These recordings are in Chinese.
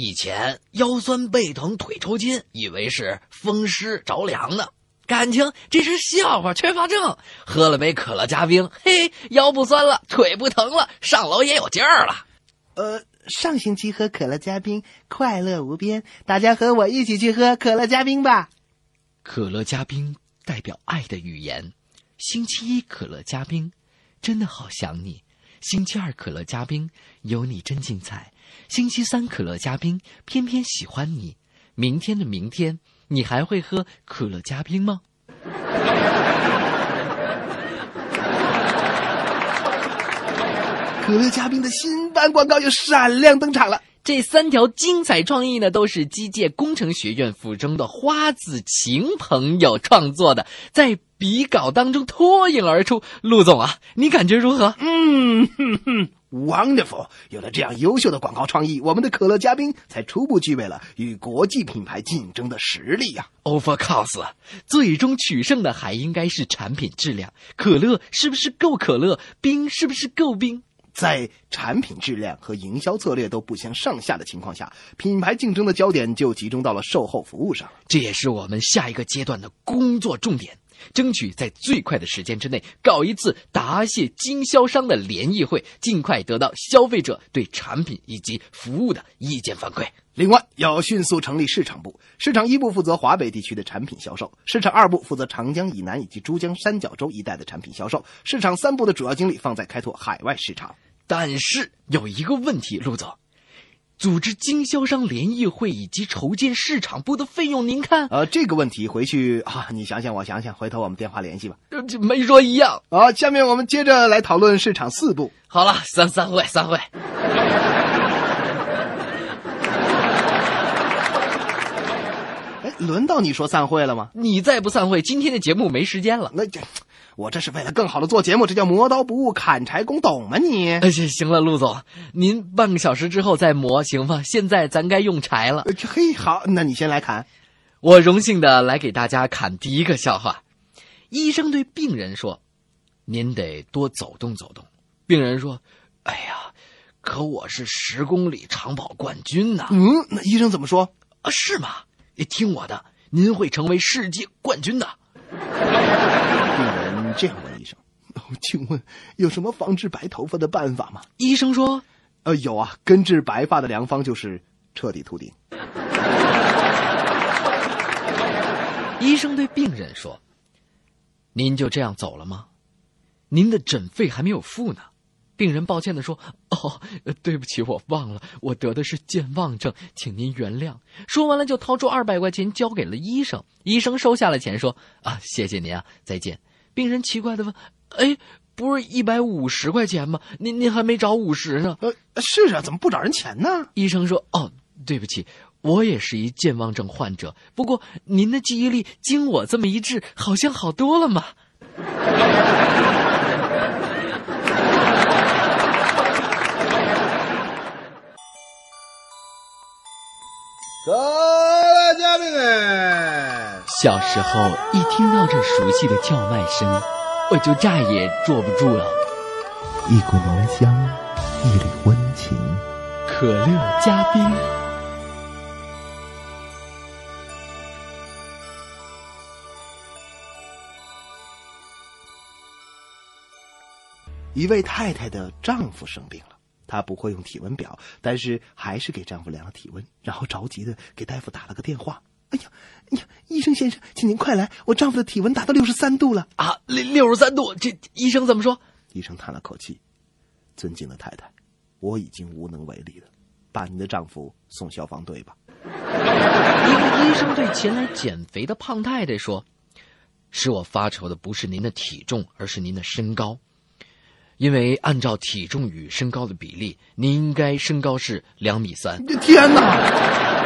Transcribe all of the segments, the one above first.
以前腰酸背疼腿抽筋，以为是风湿着凉呢，感情这是笑话，缺乏症。喝了杯可乐加冰，嘿，腰不酸了，腿不疼了，上楼也有劲儿了。呃，上星期喝可乐加冰，快乐无边。大家和我一起去喝可乐加冰吧。可乐加冰代表爱的语言。星期一可乐加冰，真的好想你。星期二可乐嘉宾，有你真精彩。星期三可乐嘉宾，偏偏喜欢你。明天的明天，你还会喝可乐嘉宾吗？可乐嘉宾的新版广告又闪亮登场了。这三条精彩创意呢，都是机械工程学院附中的花子晴朋友创作的，在笔稿当中脱颖而出。陆总啊，你感觉如何？嗯哼哼，wonderful！有了这样优秀的广告创意，我们的可乐嘉宾才初步具备了与国际品牌竞争的实力呀、Of course，最终取胜的还应该是产品质量。可乐是不是够可乐？冰是不是够冰？在产品质量和营销策略都不相上下的情况下，品牌竞争的焦点就集中到了售后服务上。这也是我们下一个阶段的工作重点，争取在最快的时间之内搞一次答谢经销商的联谊会，尽快得到消费者对产品以及服务的意见反馈。另外，要迅速成立市场部，市场一部负责华北地区的产品销售，市场二部负责长江以南以及珠江三角洲一带的产品销售，市场三部的主要精力放在开拓海外市场。但是有一个问题，陆总，组织经销商联谊会以及筹建市场部的费用，您看，呃，这个问题回去啊，你想想，我想想，回头我们电话联系吧。呃这没说一样。好，下面我们接着来讨论市场四部。好了，散散会，散会。哎，轮到你说散会了吗？你再不散会，今天的节目没时间了。那这，我这是为了更好的做节目，这叫磨刀不误砍柴工，懂吗你？哎，行行了，陆总，您半个小时之后再磨行吗？现在咱该用柴了。呃嘿，好，那你先来砍。我荣幸的来给大家砍第一个笑话。医生对病人说：“您得多走动走动。”病人说：“哎呀，可我是十公里长跑冠军呐、嗯，那医生怎么说？啊，是吗？你听我的，您会成为世界冠军的。这样问医生：“哦，请问有什么防治白头发的办法吗？”医生说呃，有啊，根治白发的良方就是彻底秃顶。“医生对病人说，您就这样走了吗？您的诊费还没有付呢。”病人抱歉地说：“哦，呃对不起，我忘了，我得的是健忘症，请您原谅。”说完了，就掏出二百块钱交给了医生。医生收下了钱，说：“啊，谢谢您啊，再见。”病人奇怪的问：“哎，不是一百五十块钱吗？您您还没找五十呢呃，是啊，怎么不找人钱呢？？”医生说：“哦，对不起，我也是一健忘症患者，不过您的记忆力经我这么一治，好像好多了嘛。”可乐加冰哎！小时候一听到这熟悉的叫卖声，我就再也坐不住了。一股浓香，一缕温情。可乐加冰，一位太太的丈夫生病了，她不会用体温表，但是还是给丈夫量了体温，然后着急的给大夫打了个电话。哎呀，哎呀，医生先生，请您快来，我丈夫的体温达到六十三度了。啊，六六十三度，这医生怎么说？医生叹了口气：“尊敬的太太，我已经无能为力了，把您的丈夫送消防队吧。一个医生对前来减肥的胖太太说：“使我发愁的不是您的体重，而是您的身高。因为按照体重与身高的比例，您应该身高是两米三。天哪！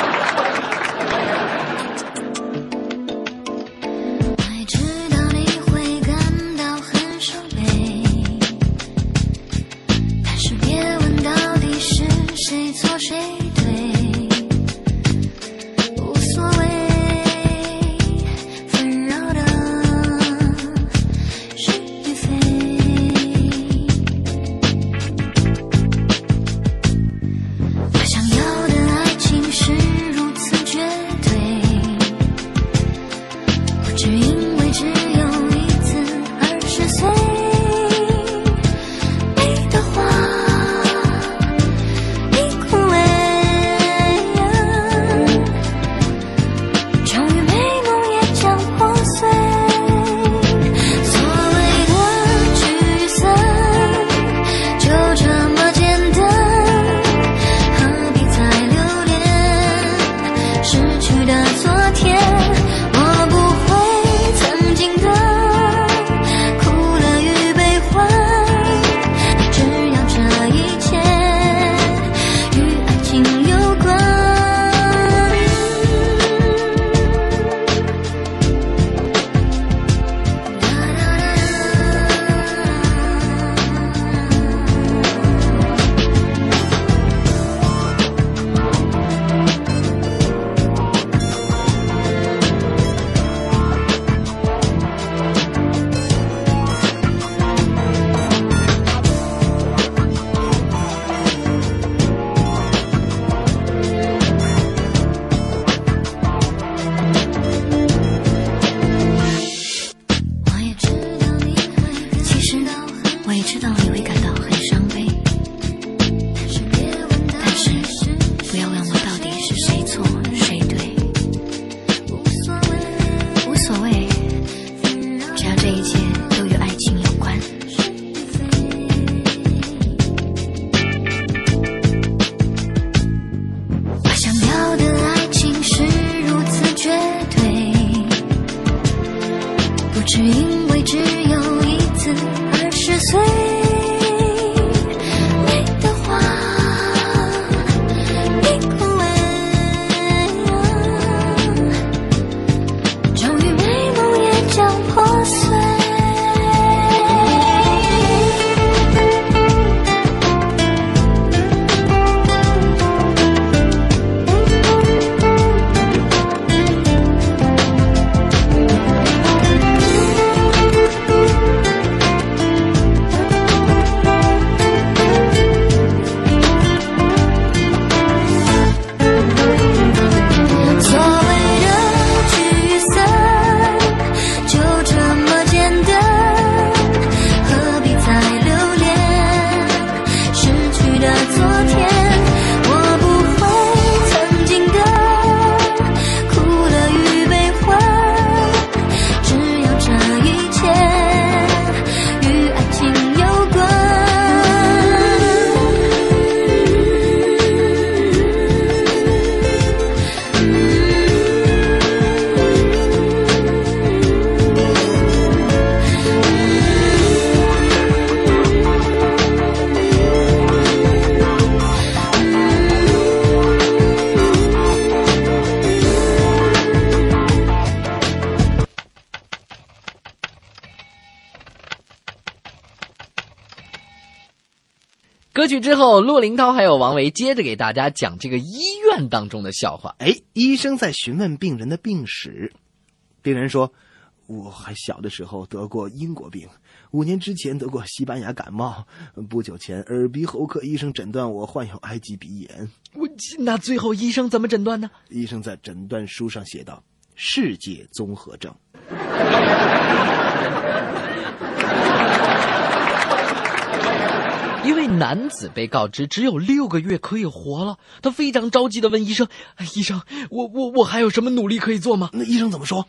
歌曲之后，陆林涛还有王维接着给大家讲这个医院当中的笑话。哎，医生在询问病人的病史，病人说：“我还小的时候得过英国病，五年之前得过西班牙感冒，不久前耳鼻喉科医生诊断我患有埃及鼻炎。”我那最后医生怎么诊断呢？医生在诊断书上写道：“世界综合症。”一位男子被告知只有六个月可以活了，他非常着急的问医生：“医生，我我我还有什么努力可以做吗？”那医生怎么说？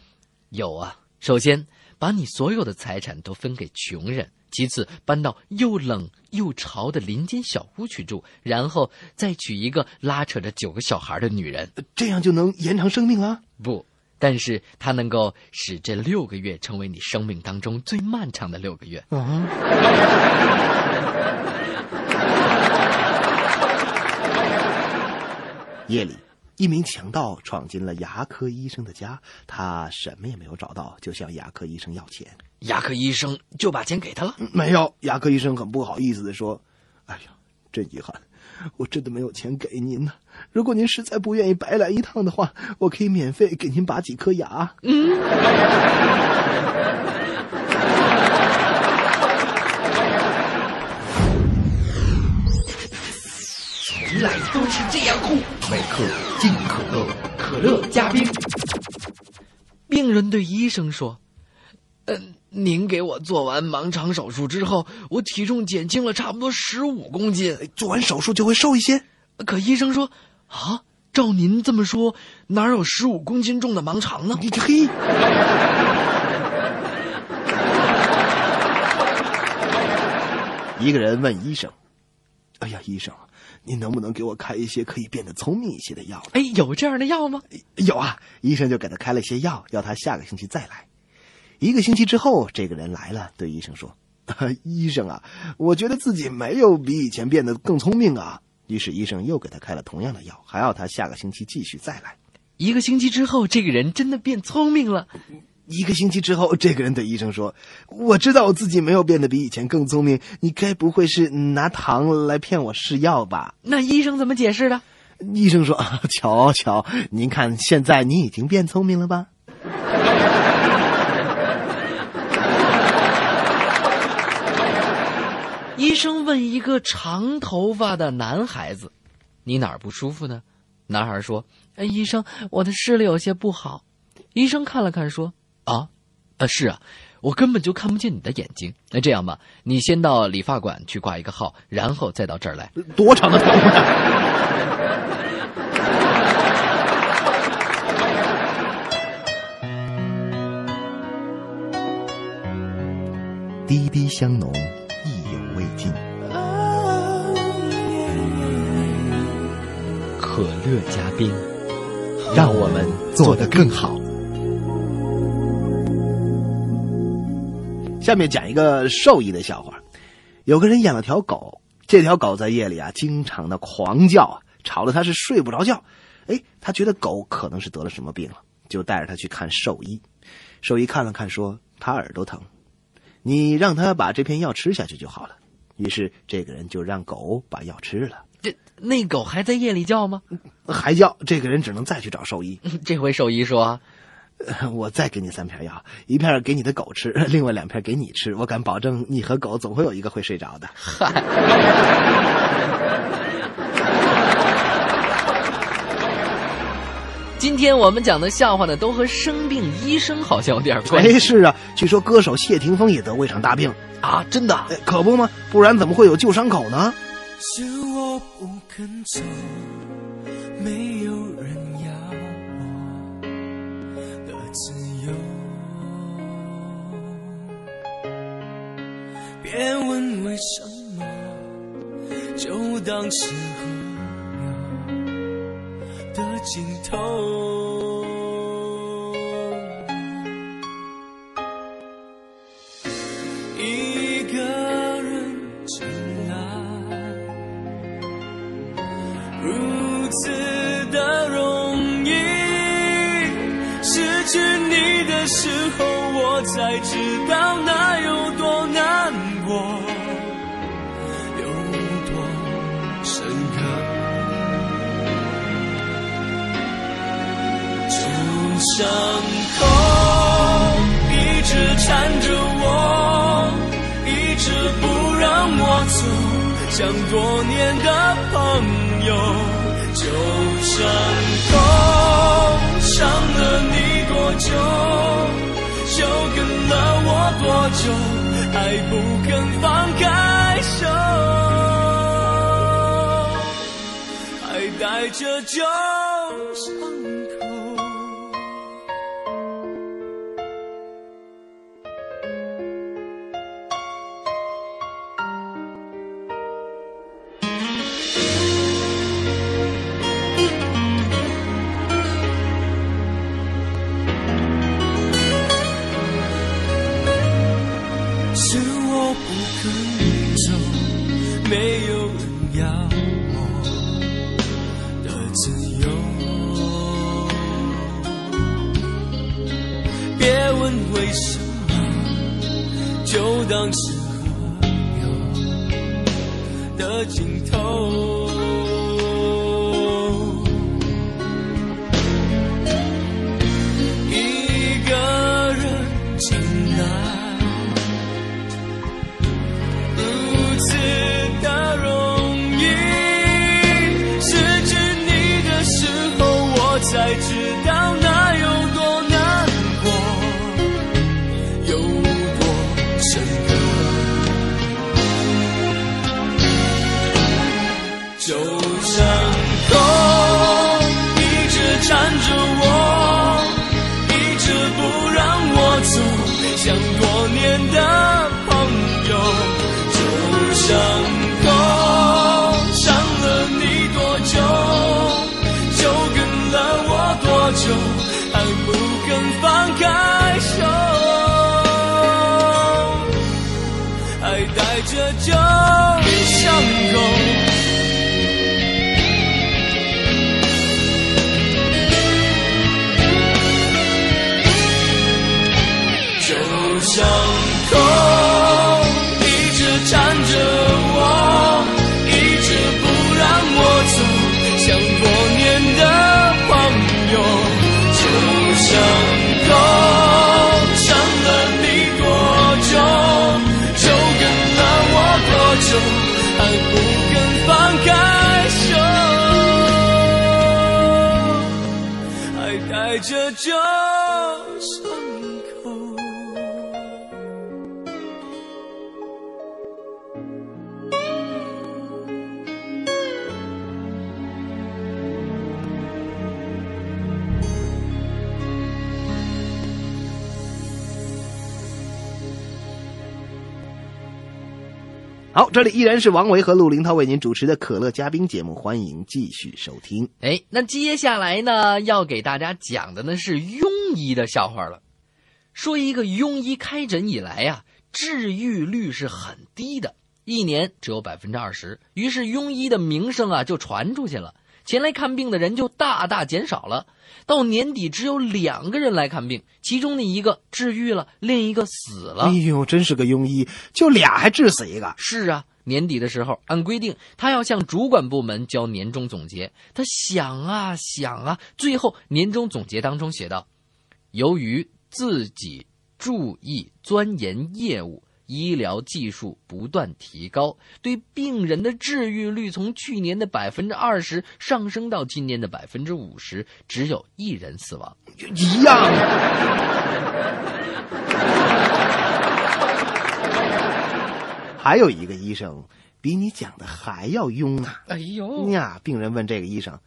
有啊，首先把你所有的财产都分给穷人，其次搬到又冷又潮的林间小屋去住，然后再娶一个拉扯着九个小孩的女人，这样就能延长生命了？不，但是它能够使这六个月成为你生命当中最漫长的六个月。啊，夜里，一名强盗闯进了牙科医生的家，他什么也没有找到，就向牙科医生要钱。牙科医生就把钱给他了。没有，牙科医生很不好意思的说：“哎呀，真遗憾，我真的没有钱给您呢。如果您实在不愿意白来一趟的话，我可以免费给您拔几颗牙。”从来都是这样酷，每克尽可乐。可乐加冰。病人对医生说：“嗯、您给我做完盲肠手术之后，我体重减轻了差不多十五公斤。做完手术就会瘦一些。可医生说：啊，照您这么说，哪有十五公斤重的盲肠呢？你这嘿，一个人问医生：“哎呀，医生，您能不能给我开一些可以变得聪明一些的药哎，有这样的药吗？？”有啊，医生就给他开了些药，要他下个星期再来。一个星期之后，这个人来了，对医生说：“ 医生啊，我觉得自己没有比以前变得更聪明啊。”于是医生又给他开了同样的药，还要他下个星期继续再来。一个星期之后，这个人真的变聪明了。一个星期之后，这个人对医生说：“我知道我自己没有变得比以前更聪明，你该不会是拿糖来骗我试药吧那医生怎么解释的？？”医生说：“啊 瞧瞧，您看现在你已经变聪明了吧？” 医生问一个长头发的男孩子：“你哪儿不舒服呢？”男孩说：“哎，医生，我的视力有些不好。”医生看了看说：“啊，呃，是啊，我根本就看不见你的眼睛。那这样吧，你先到理发馆去挂一个号，然后再到这儿来。多长的头发？滴滴香浓，意犹未尽。可乐加冰，让我们做得更好。下面讲一个兽医的笑话。有个人养了条狗，这条狗在夜里啊，经常的狂叫啊，吵得他是睡不着觉。哎，他觉得狗可能是得了什么病了，就带着他去看兽医。兽医看了看，说他耳朵疼，你让他把这片药吃下去就好了。于是这个人就让狗把药吃了，这那狗还在夜里叫吗？还叫这个人只能再去找兽医。这回兽医说呃 我再给你三片药，一片给你的狗吃，另外两片给你吃。我敢保证，你和狗总会有一个会睡着的。嗨 今天我们讲的笑话呢，都和生病医生好像有点关系哎，是啊，据说歌手谢霆锋也得过一场大病，啊！真的，哎，可不吗？不然怎么会有旧伤口呢？是我不肯走，没别问为什么，就当是河流的尽头。一个人进来，如此的容易。失去你的时候，我才知道那有多伤口一直缠着我，一直不让我走，像多年的朋友。旧伤口伤了你多久，就跟了我多久，还不肯放开手，还带着旧好，这里依然是王维和陆林涛为您主持的可乐嘉宾节目，欢迎继续收听。哎，那接下来呢，要给大家讲的呢是庸医的笑话了。说一个庸医开诊以来呀、治愈率是很低的，一年只有百分之二十。于是庸医的名声啊就传出去了，前来看病的人就大大减少了。到年底只有两个人来看病，其中的一个治愈了，另一个死了。哎呦，真是个庸医，就俩还治死一个。是啊，年底的时候，按规定他要向主管部门交年终总结。他想啊想啊，最后年终总结当中写道：由于自己注意钻研业务，医疗技术不断提高，对病人的治愈率从去年的百分之二十上升到今年的百分之五十，只有一人死亡。一样啊。还有一个医生比你讲的还要庸啊、哎呦呀，病人问这个医生：“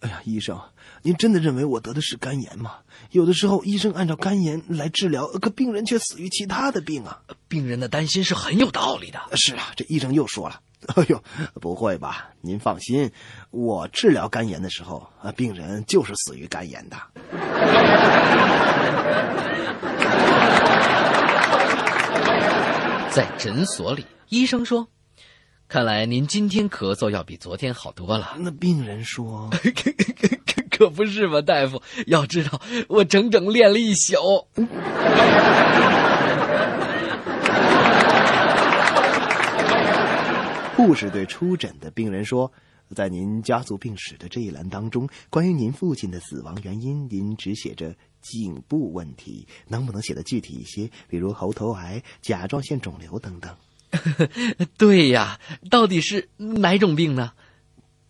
哎呀，医生，您真的认为我得的是肝炎吗？有的时候医生按照肝炎来治疗，可病人却死于其他的病啊。病人的担心是很有道理的。”是啊，这医生又说了：“哎呦，不会吧？您放心，我治疗肝炎的时候，啊，病人就是死于肝炎的。”在诊所里，医生说：“看来您今天咳嗽要比昨天好多了。那病人说可可 可不是嘛，大夫？要知道，我整整练了一宿。护士对出诊的病人说：“在您家族病史的这一栏当中，关于您父亲的死亡原因，您只写着颈部问题，能不能写的具体一些？比如喉头癌、甲状腺肿瘤等等。对呀，到底是哪种病呢？”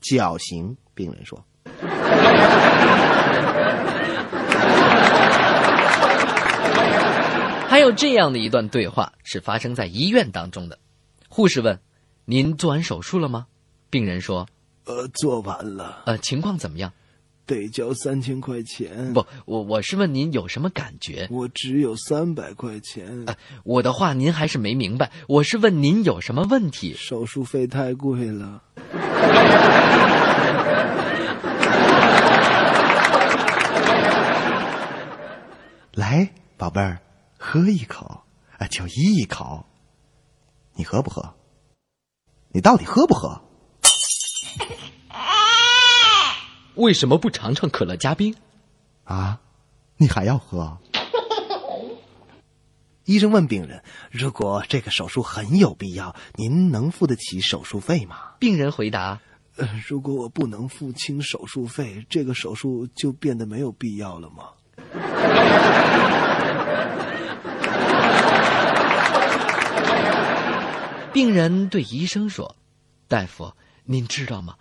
绞刑，病人说。还有这样的一段对话是发生在医院当中的。护士问：“您做完手术了吗？”病人说呃，做完了，：“呃，情况怎么样得交三千块钱？不，我我是问您有什么感觉。我只有三百块钱，我的话您还是没明白，我是问您有什么问题。手术费太贵了。来，宝贝儿，喝一口，啊，就一口。你喝不喝？你到底喝不喝？为什么不尝尝可乐加冰？啊，你还要喝？医生问病人：“如果这个手术很有必要，您能付得起手术费吗病人回答？”呃，如果我不能付清手术费，这个手术就变得没有必要了吗？病人对医生说：“大夫，您知道吗？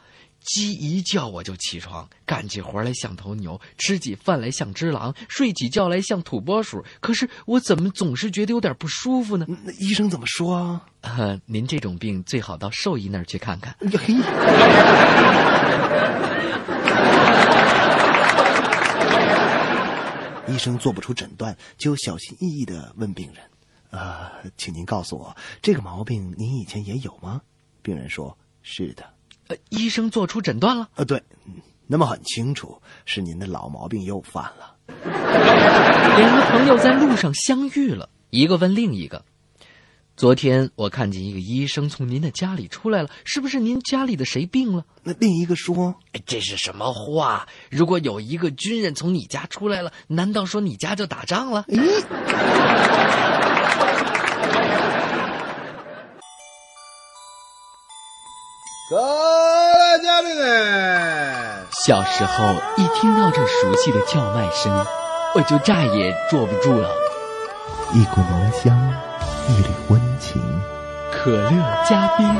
鸡一叫我就起床，干起活来像头牛，吃起饭来像只狼，睡起觉来像土拨鼠。可是我怎么总是觉得有点不舒服呢？那医生怎么说啊？呃，您这种病最好到兽医那儿去看看。哎呀嘿，医生做不出诊断，就小心翼翼的问病人：“呃，请您告诉我，这个毛病您以前也有吗？”病人说：“是的。呃，医生做出诊断了。呃，对，嗯那么很清楚，是您的老毛病又犯了。两个朋友在路上相遇了，一个问另一个：“昨天我看见一个医生从您的家里出来了，是不是您家里的谁病了？”那另一个说哎这是什么话？如果有一个军人从你家出来了，难道说你家就打仗了？：“咦，各小时候一听到这熟悉的叫卖声，我就再也坐不住了。一股浓香，一缕温情。可乐加冰，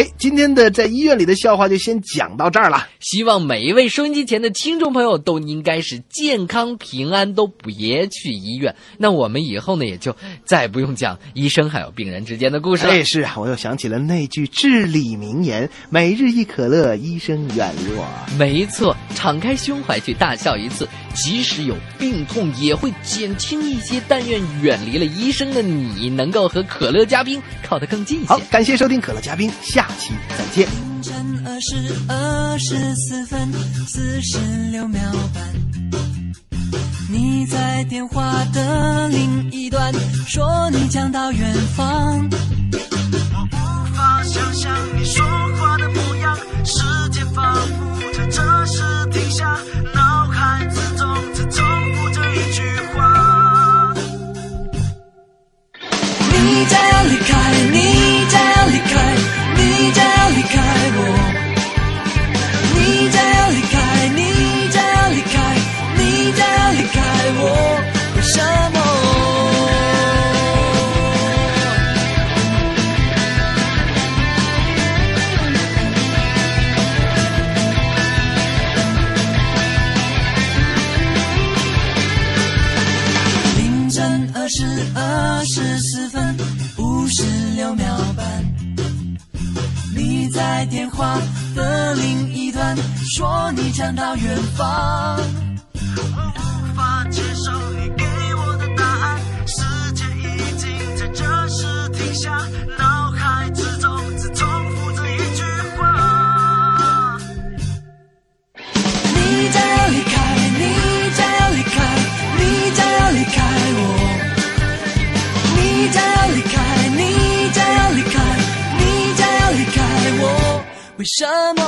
哎，今天的在医院里的笑话就先讲到这儿了。希望每一位收音机前的听众朋友都应该是健康平安，都别去医院。那我们以后呢，也就再不用讲医生还有病人之间的故事了。哎，是啊，我又想起了那句至理名言：“每日一可乐，医生远离我。没错，敞开胸怀去大笑一次，即使有病痛也会减轻一些。但愿远离了医生的你，能够和可乐嘉宾靠得更近一”些好。，感谢收听可乐嘉宾，下期再见。凌晨二时二十四分四十六秒半，你在电话的另一端，说你将到远方。我无法想象你说话的模样，时间仿佛在这时停下，脑海之中只重复着一句话。你将要离开，你将要离开，你将要离开我。你将要离开，你将要离开，你将要离开我，你将到远方。我无法接受你给我的答案，时间已经在这时停下，脑海之中只重复着一句话。你将要离开，你将要离开，你将要离开我。你将要离开，你将要离开，你将要离开我，为什么？